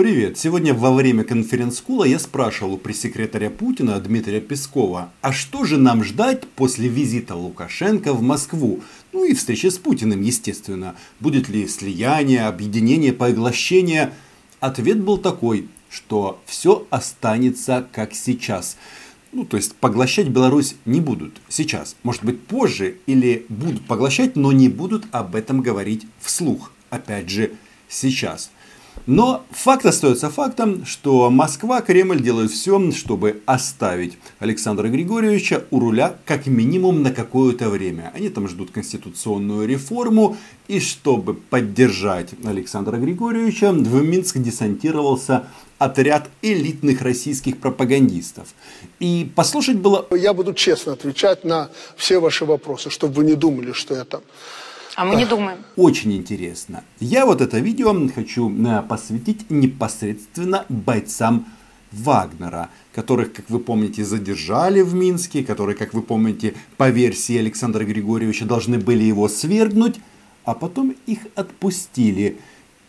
Привет! Сегодня во время конференц-кула я спрашивал у пресс-секретаря Путина Дмитрия Пескова, а что же нам ждать после визита Лукашенко в Москву? Ну и встречи с Путиным, естественно. Будет ли слияние, объединение, поглощение? Ответ был такой, что все останется как сейчас. Ну, то есть поглощать Беларусь не будут сейчас. Может быть позже или будут поглощать, но не будут об этом говорить вслух. Опять же, сейчас. Но факт остается фактом, что Москва, Кремль делают все, чтобы оставить Александра Григорьевича у руля как минимум на какое-то время. Они там ждут конституционную реформу. И чтобы поддержать Александра Григорьевича, в Минск десантировался отряд элитных российских пропагандистов. И послушать было... Я буду честно отвечать на все ваши вопросы, чтобы вы не думали, что я там а мы не думаем. Очень интересно. Я вот это видео хочу э, посвятить непосредственно бойцам Вагнера, которых, как вы помните, задержали в Минске, которые, как вы помните, по версии Александра Григорьевича должны были его свергнуть, а потом их отпустили.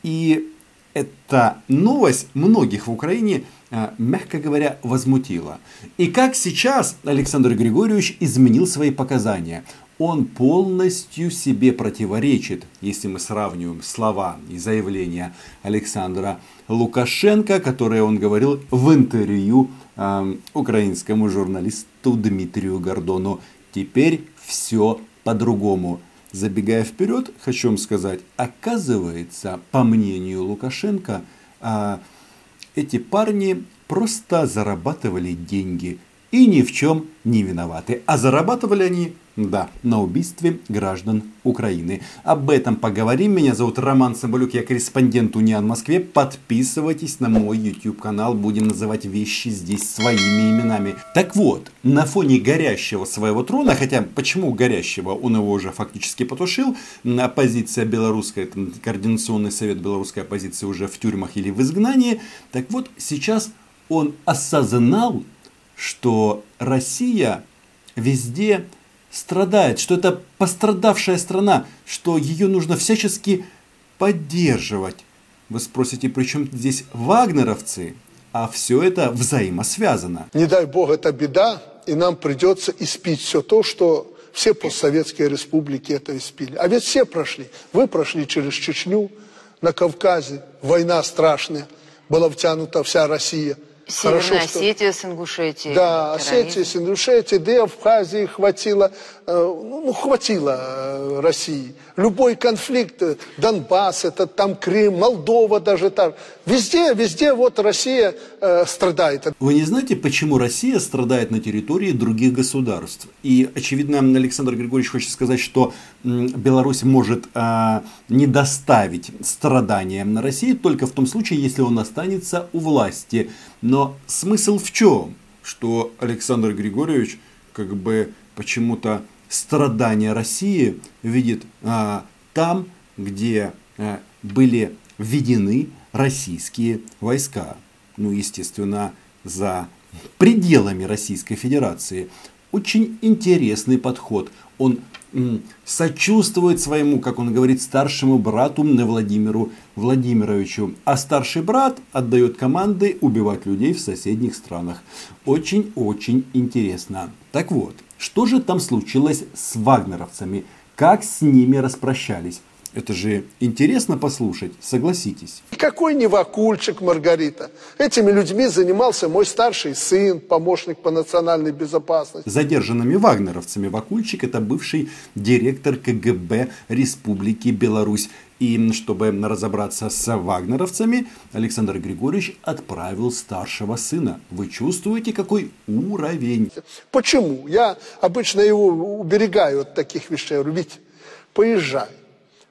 И эта новость многих в Украине, э, мягко говоря, возмутила. И как сейчас Александр Григорьевич изменил свои показания он полностью себе противоречит, если мы сравниваем слова и заявления Александра Лукашенко, которые он говорил в интервью э, украинскому журналисту Дмитрию Гордону. Теперь все по-другому. Забегая вперед, хочу вам сказать, оказывается, по мнению Лукашенко, э, эти парни просто зарабатывали деньги и ни в чем не виноваты. А зарабатывали они да, на убийстве граждан Украины. Об этом поговорим. Меня зовут Роман Соболюк, я корреспондент Униан в Москве. Подписывайтесь на мой YouTube канал, будем называть вещи здесь своими именами. Так вот, на фоне горящего своего трона, хотя почему горящего, он его уже фактически потушил, оппозиция белорусская, координационный совет белорусской оппозиции уже в тюрьмах или в изгнании. Так вот, сейчас он осознал, что Россия везде страдает, что это пострадавшая страна, что ее нужно всячески поддерживать. Вы спросите, при чем здесь вагнеровцы? А все это взаимосвязано. Не дай бог, это беда, и нам придется испить все то, что все постсоветские республики это испили. А ведь все прошли. Вы прошли через Чечню, на Кавказе, война страшная, была втянута вся Россия – Северная Хорошо, Осетия с Ингушетией. Да, Осетия с Ингушетией, да и Абхазии хватило, э, ну, ну, хватило э, России. Любой конфликт, э, Донбасс, это там Крым, Молдова даже там. Везде, везде вот Россия э, страдает. Вы не знаете, почему Россия страдает на территории других государств? И, очевидно, Александр Григорьевич хочет сказать, что Беларусь может э, не доставить страдания на России только в том случае, если он останется у власти. Но смысл в чем? Что Александр Григорьевич как бы почему-то страдания России видит а, там, где а, были введены российские войска. Ну, естественно, за пределами Российской Федерации. Очень интересный подход. Он сочувствует своему, как он говорит, старшему брату Владимиру Владимировичу. А старший брат отдает команды убивать людей в соседних странах. Очень-очень интересно. Так вот, что же там случилось с вагнеровцами? Как с ними распрощались? Это же интересно послушать, согласитесь. Какой не Вакульчик, Маргарита. Этими людьми занимался мой старший сын, помощник по национальной безопасности. Задержанными вагнеровцами Вакульчик это бывший директор КГБ Республики Беларусь. И чтобы разобраться с вагнеровцами, Александр Григорьевич отправил старшего сына. Вы чувствуете, какой уровень? Почему? Я обычно его уберегаю от таких вещей. Ведь поезжай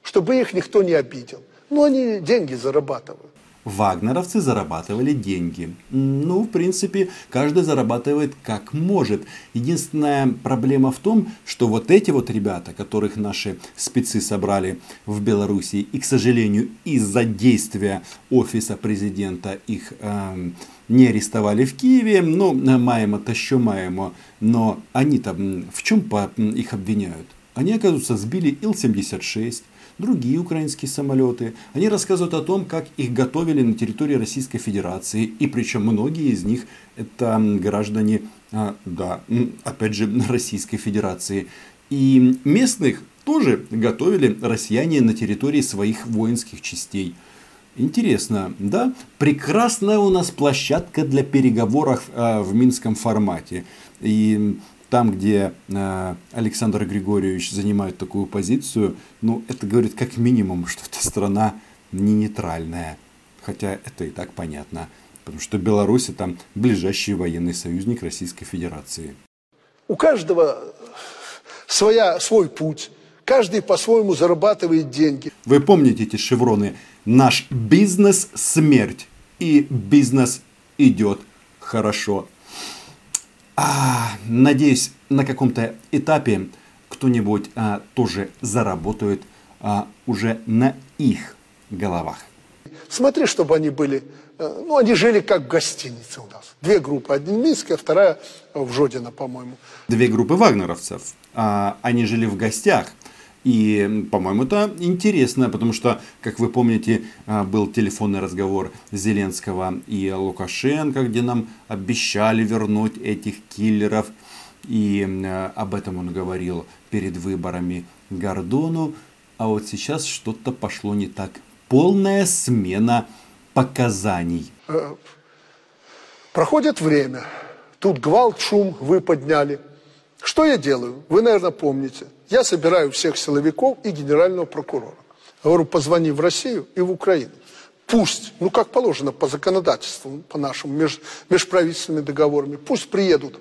чтобы их никто не обидел. Но они деньги зарабатывают. Вагнеровцы зарабатывали деньги. Ну, в принципе, каждый зарабатывает как может. Единственная проблема в том, что вот эти вот ребята, которых наши спецы собрали в Беларуси, и, к сожалению, из-за действия офиса президента их э, не арестовали в Киеве, ну, маемо, то що маемо, но они там в чем их обвиняют? Они, оказывается, сбили Ил-76, другие украинские самолеты. Они рассказывают о том, как их готовили на территории Российской Федерации. И причем многие из них это граждане, а, да, опять же, Российской Федерации. И местных тоже готовили россияне на территории своих воинских частей. Интересно, да? Прекрасная у нас площадка для переговоров э, в минском формате. И там, где э, Александр Григорьевич занимает такую позицию, ну, это говорит как минимум, что эта страна не нейтральная. Хотя это и так понятно. Потому что Беларусь это ближайший военный союзник Российской Федерации. У каждого своя, свой путь. Каждый по-своему зарабатывает деньги. Вы помните эти шевроны? Наш бизнес – смерть. И бизнес идет хорошо. А, надеюсь, на каком-то этапе кто-нибудь а, тоже заработает а, уже на их головах. Смотри, чтобы они были, э, ну, они жили как в гостинице у нас. Две группы, одна Минская, вторая в Жодино, по-моему. Две группы вагнеровцев. А, они жили в гостях. И, по-моему, это интересно, потому что, как вы помните, а, был телефонный разговор Зеленского и Лукашенко, где нам обещали вернуть этих киллеров. И а, об этом он говорил перед выборами Гордону. А вот сейчас что-то пошло не так. Полная смена показаний. Э, проходит время. Тут гвалт, шум вы подняли. Что я делаю? Вы, наверное, помните – я собираю всех силовиков и генерального прокурора. Говорю, позвони в Россию и в Украину. Пусть, ну как положено по законодательству, по нашим меж, межправительственными договорами, пусть приедут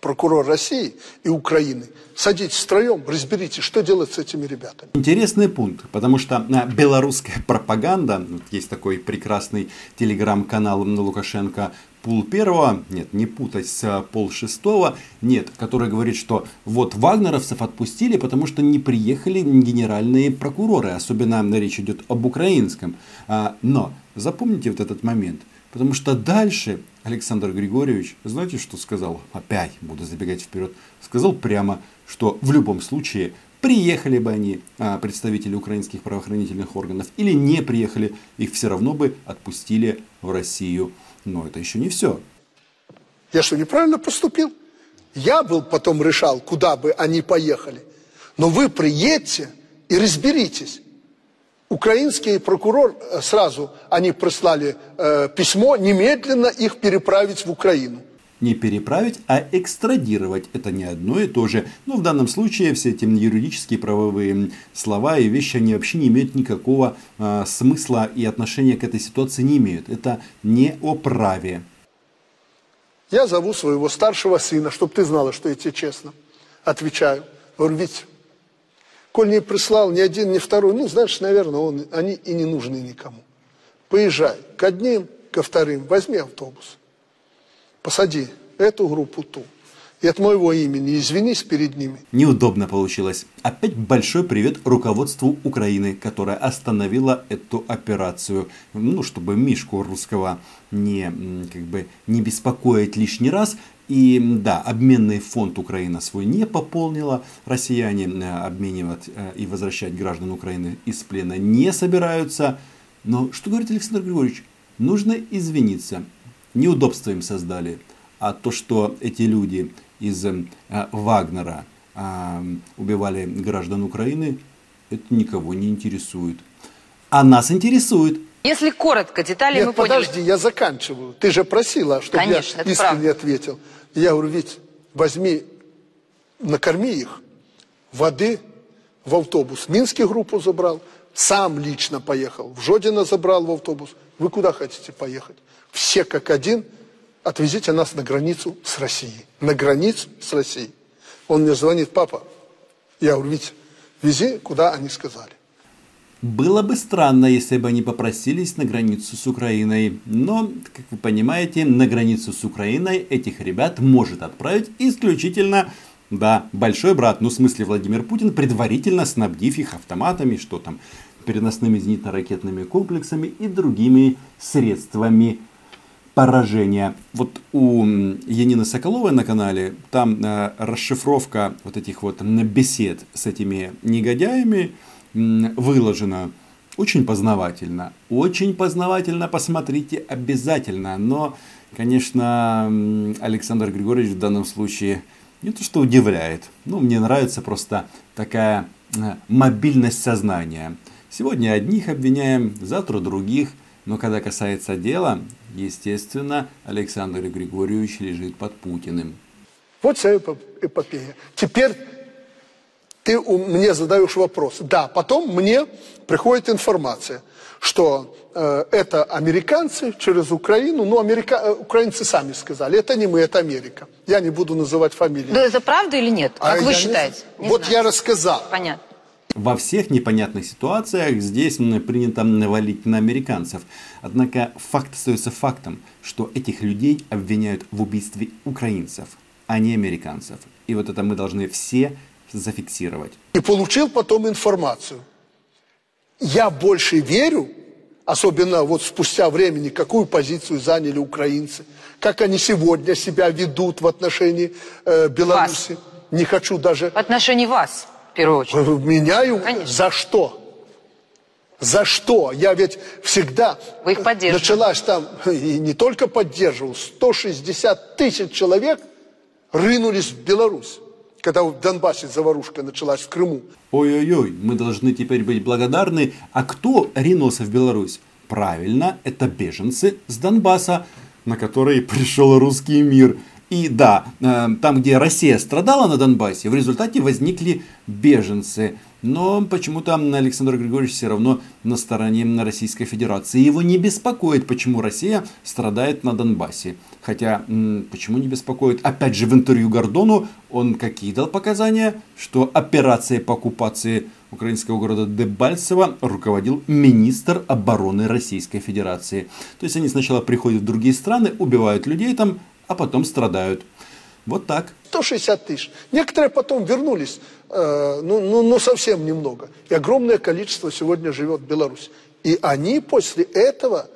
прокурор России и Украины. Садитесь втроем, разберитесь, что делать с этими ребятами. Интересный пункт, потому что а, белорусская пропаганда, есть такой прекрасный телеграм-канал Лукашенко пул первого, нет, не путать с а, пол шестого, нет, который говорит, что вот вагнеровцев отпустили, потому что не приехали генеральные прокуроры, особенно речь идет об украинском. А, но запомните вот этот момент, потому что дальше Александр Григорьевич, знаете, что сказал? Опять буду забегать вперед. Сказал прямо, что в любом случае приехали бы они, а, представители украинских правоохранительных органов, или не приехали, их все равно бы отпустили в Россию. Но это еще не все. Я что, неправильно поступил? Я был потом решал, куда бы они поехали. Но вы приедьте и разберитесь. Украинский прокурор э, сразу, они прислали э, письмо, немедленно их переправить в Украину. Не переправить, а экстрадировать. Это не одно и то же. Но в данном случае все эти юридические правовые слова и вещи, они вообще не имеют никакого э, смысла и отношения к этой ситуации не имеют. Это не о праве. Я зову своего старшего сына, чтобы ты знала, что я тебе честно отвечаю. Говорю, ведь Коль не прислал ни один, ни второй, ну, значит, наверное, он, они и не нужны никому. Поезжай к одним, ко вторым, возьми автобус, посади эту группу, ту. И от моего имени извинись перед ними. Неудобно получилось. Опять большой привет руководству Украины, которое остановило эту операцию. Ну, чтобы Мишку русского не, как бы, не беспокоить лишний раз. И да, обменный фонд Украина свой не пополнила. Россияне э, обменивать э, и возвращать граждан Украины из плена не собираются. Но что говорит Александр Григорьевич? Нужно извиниться. Неудобства им создали. А то, что эти люди из э, Вагнера убивали граждан Украины, это никого не интересует. А нас интересует. Если коротко, детали Нет, мы поняли. подожди, я заканчиваю. Ты же просила, чтобы Конечно, я искренне правда. ответил. Я говорю, ведь возьми, накорми их, воды в автобус. Минский группу забрал, сам лично поехал. В Жодино забрал в автобус. Вы куда хотите поехать? Все как один отвезите нас на границу с Россией. На границу с Россией. Он мне звонит, папа. Я говорю, ведь вези, куда они сказали. Было бы странно, если бы они попросились на границу с Украиной. Но, как вы понимаете, на границу с Украиной этих ребят может отправить исключительно, да, большой брат, ну в смысле Владимир Путин, предварительно снабдив их автоматами, что там, переносными зенитно-ракетными комплексами и другими средствами поражения. Вот у Янины Соколовой на канале там э, расшифровка вот этих вот бесед с этими негодяями, выложено очень познавательно. Очень познавательно, посмотрите обязательно. Но, конечно, Александр Григорьевич в данном случае не то что удивляет. Ну, мне нравится просто такая э, мобильность сознания. Сегодня одних обвиняем, завтра других. Но когда касается дела, естественно, Александр Григорьевич лежит под Путиным. Вот вся эпопея. Теперь ты мне задаешь вопрос. Да, потом мне приходит информация, что э, это американцы через Украину, ну, америка... Э, украинцы сами сказали, это не мы, это Америка. Я не буду называть фамилии. Да это правда или нет? Как а вы считаете? Не... Не вот знаю. я рассказал. Понятно. Во всех непонятных ситуациях здесь принято навалить на американцев. Однако факт остается фактом, что этих людей обвиняют в убийстве украинцев, а не американцев. И вот это мы должны все зафиксировать. И получил потом информацию. Я больше верю, особенно вот спустя времени, какую позицию заняли украинцы, как они сегодня себя ведут в отношении э, Беларуси. Вас. Не хочу даже... В отношении вас, в первую очередь. Меняю? Конечно. За что? За что? Я ведь всегда Вы их началась там, и не только поддерживал, 160 тысяч человек рынулись в Беларусь когда в Донбассе заварушка началась в Крыму. Ой-ой-ой, мы должны теперь быть благодарны. А кто ринулся в Беларусь? Правильно, это беженцы с Донбасса, на которые пришел русский мир. И да, э, там, где Россия страдала на Донбассе, в результате возникли беженцы. Но почему-то Александр Григорьевич все равно на стороне Российской Федерации. Его не беспокоит, почему Россия страдает на Донбассе. Хотя, почему не беспокоит? Опять же, в интервью Гордону он какие дал показания? Что операцией по оккупации украинского города Дебальцево руководил министр обороны Российской Федерации. То есть они сначала приходят в другие страны, убивают людей там, а потом страдают. Вот так. 160 тысяч. Некоторые потом вернулись, э, ну, ну, ну совсем немного. И огромное количество сегодня живет в Беларуси. И они после этого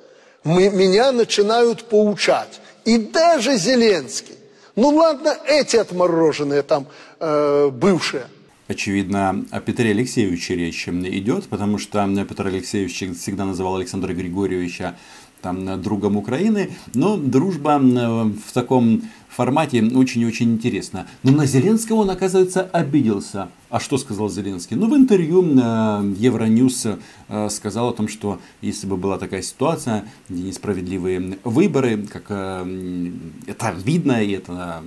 мы, меня начинают поучать. И даже Зеленский. Ну ладно, эти отмороженные там э, бывшие. Очевидно, о Петре Алексеевиче речь идет, потому что Петр Алексеевич всегда называл Александра Григорьевича там, другом Украины, но дружба в таком формате очень и очень интересно. Но на Зеленского он, оказывается, обиделся. А что сказал Зеленский? Ну, в интервью э, Евроньюз э, сказал о том, что если бы была такая ситуация, где несправедливые выборы, как э, это видно, и это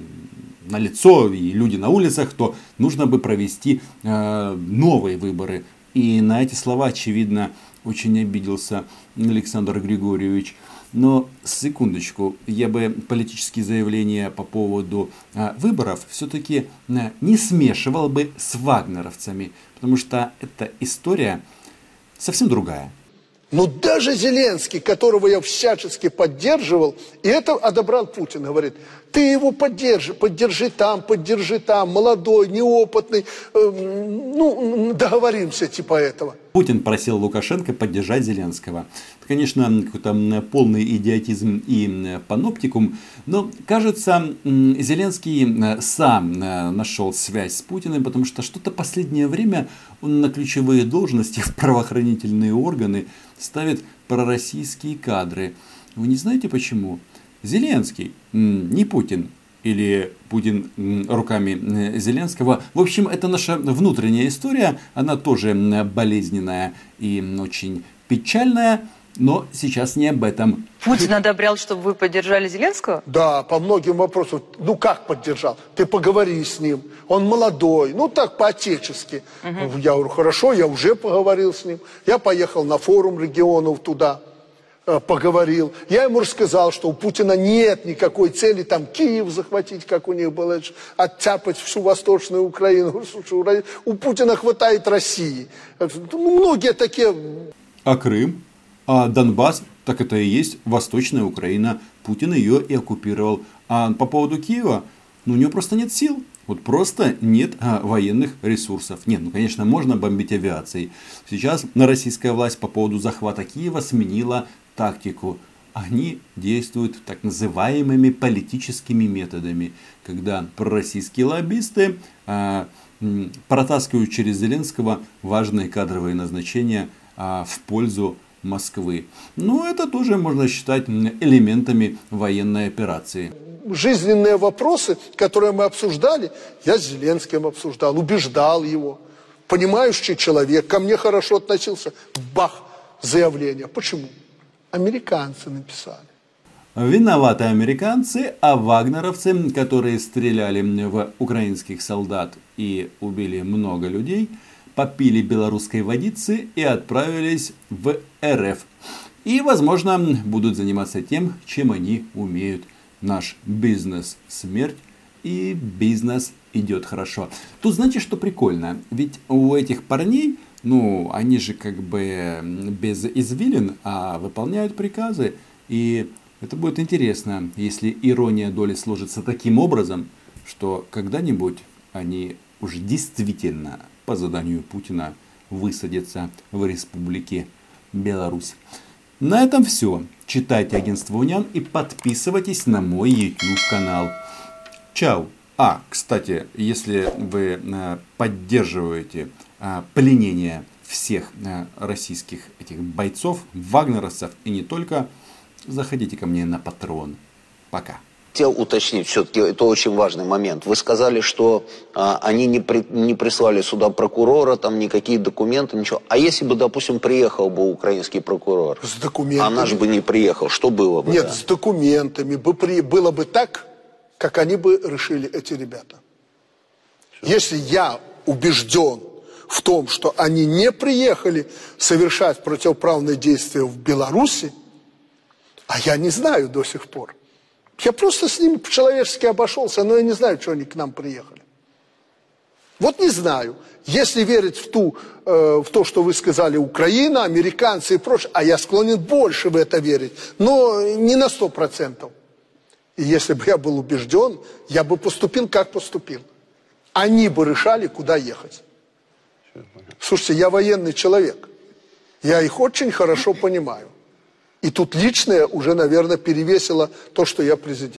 на лицо, и люди на улицах, то нужно бы провести новые выборы. И на эти слова, очевидно, очень обиделся Александр Григорьевич. Но секундочку, я бы политические заявления по поводу а, выборов все-таки а, не смешивал бы с вагнеровцами, потому что эта история совсем другая. Но даже Зеленский, которого я всячески поддерживал, и это одобрал Путин, говорит, ты его поддержи, поддержи там, поддержи там, молодой, неопытный, э, ну, договоримся типа этого. Путин просил Лукашенко поддержать Зеленского. Это, конечно, какой-то полный идиотизм и паноптикум, но, кажется, Зеленский сам нашел связь с Путиным, потому что что-то последнее время он на ключевые должности в правоохранительные органы ставит пророссийские кадры. Вы не знаете почему? Зеленский, не Путин, или Путин руками Зеленского. В общем, это наша внутренняя история, она тоже болезненная и очень печальная. Но сейчас не об этом. Путин одобрял, чтобы вы поддержали Зеленского? Да, по многим вопросам. Ну как поддержал? Ты поговори с ним. Он молодой. Ну так, по-отечески. Угу. Я говорю, хорошо, я уже поговорил с ним. Я поехал на форум регионов туда. Э, поговорил. Я ему рассказал, что у Путина нет никакой цели там Киев захватить, как у них было, оттяпать всю Восточную Украину. У Путина хватает России. Ну, многие такие... А Крым? А Донбасс? Так это и есть Восточная Украина. Путин ее и оккупировал. А по поводу Киева, ну у него просто нет сил. Вот просто нет а, военных ресурсов. Нет, ну конечно можно бомбить авиацией. Сейчас на российская власть по поводу захвата Киева сменила тактику. они действуют так называемыми политическими методами, когда пророссийские лоббисты а, протаскивают через Зеленского важные кадровые назначения а, в пользу Москвы. Но это тоже можно считать элементами военной операции. Жизненные вопросы, которые мы обсуждали, я с Зеленским обсуждал, убеждал его. Понимающий человек, ко мне хорошо относился. Бах, заявление. Почему? Американцы написали. Виноваты американцы, а вагнеровцы, которые стреляли в украинских солдат и убили много людей, попили белорусской водицы и отправились в РФ. И, возможно, будут заниматься тем, чем они умеют. Наш бизнес – смерть, и бизнес идет хорошо. Тут знаете, что прикольно? Ведь у этих парней, ну, они же как бы без извилин, а выполняют приказы. И это будет интересно, если ирония доли сложится таким образом, что когда-нибудь они уже действительно по заданию Путина высадятся в республике Беларусь. На этом все. Читайте агентство Унян и подписывайтесь на мой YouTube канал. Чао! А, кстати, если вы э, поддерживаете э, пленение всех э, российских этих бойцов, вагнеровцев и не только, заходите ко мне на патрон. Пока. Хотел уточнить, все-таки это очень важный момент. Вы сказали, что а, они не, при, не прислали сюда прокурора, там никакие документы, ничего. А если бы, допустим, приехал бы украинский прокурор? С документами. А наш бы не приехал, что было бы? Нет, да? с документами. Бы при, было бы так, как они бы решили, эти ребята. Если я убежден в том, что они не приехали совершать противоправные действия в Беларуси, а я не знаю до сих пор. Я просто с ними по-человечески обошелся, но я не знаю, что они к нам приехали. Вот не знаю. Если верить в, ту, э, в то, что вы сказали, Украина, американцы и прочее, а я склонен больше в это верить, но не на сто процентов. И если бы я был убежден, я бы поступил, как поступил. Они бы решали, куда ехать. Слушайте, я военный человек. Я их очень хорошо понимаю. И тут личное уже, наверное, перевесило то, что я президент.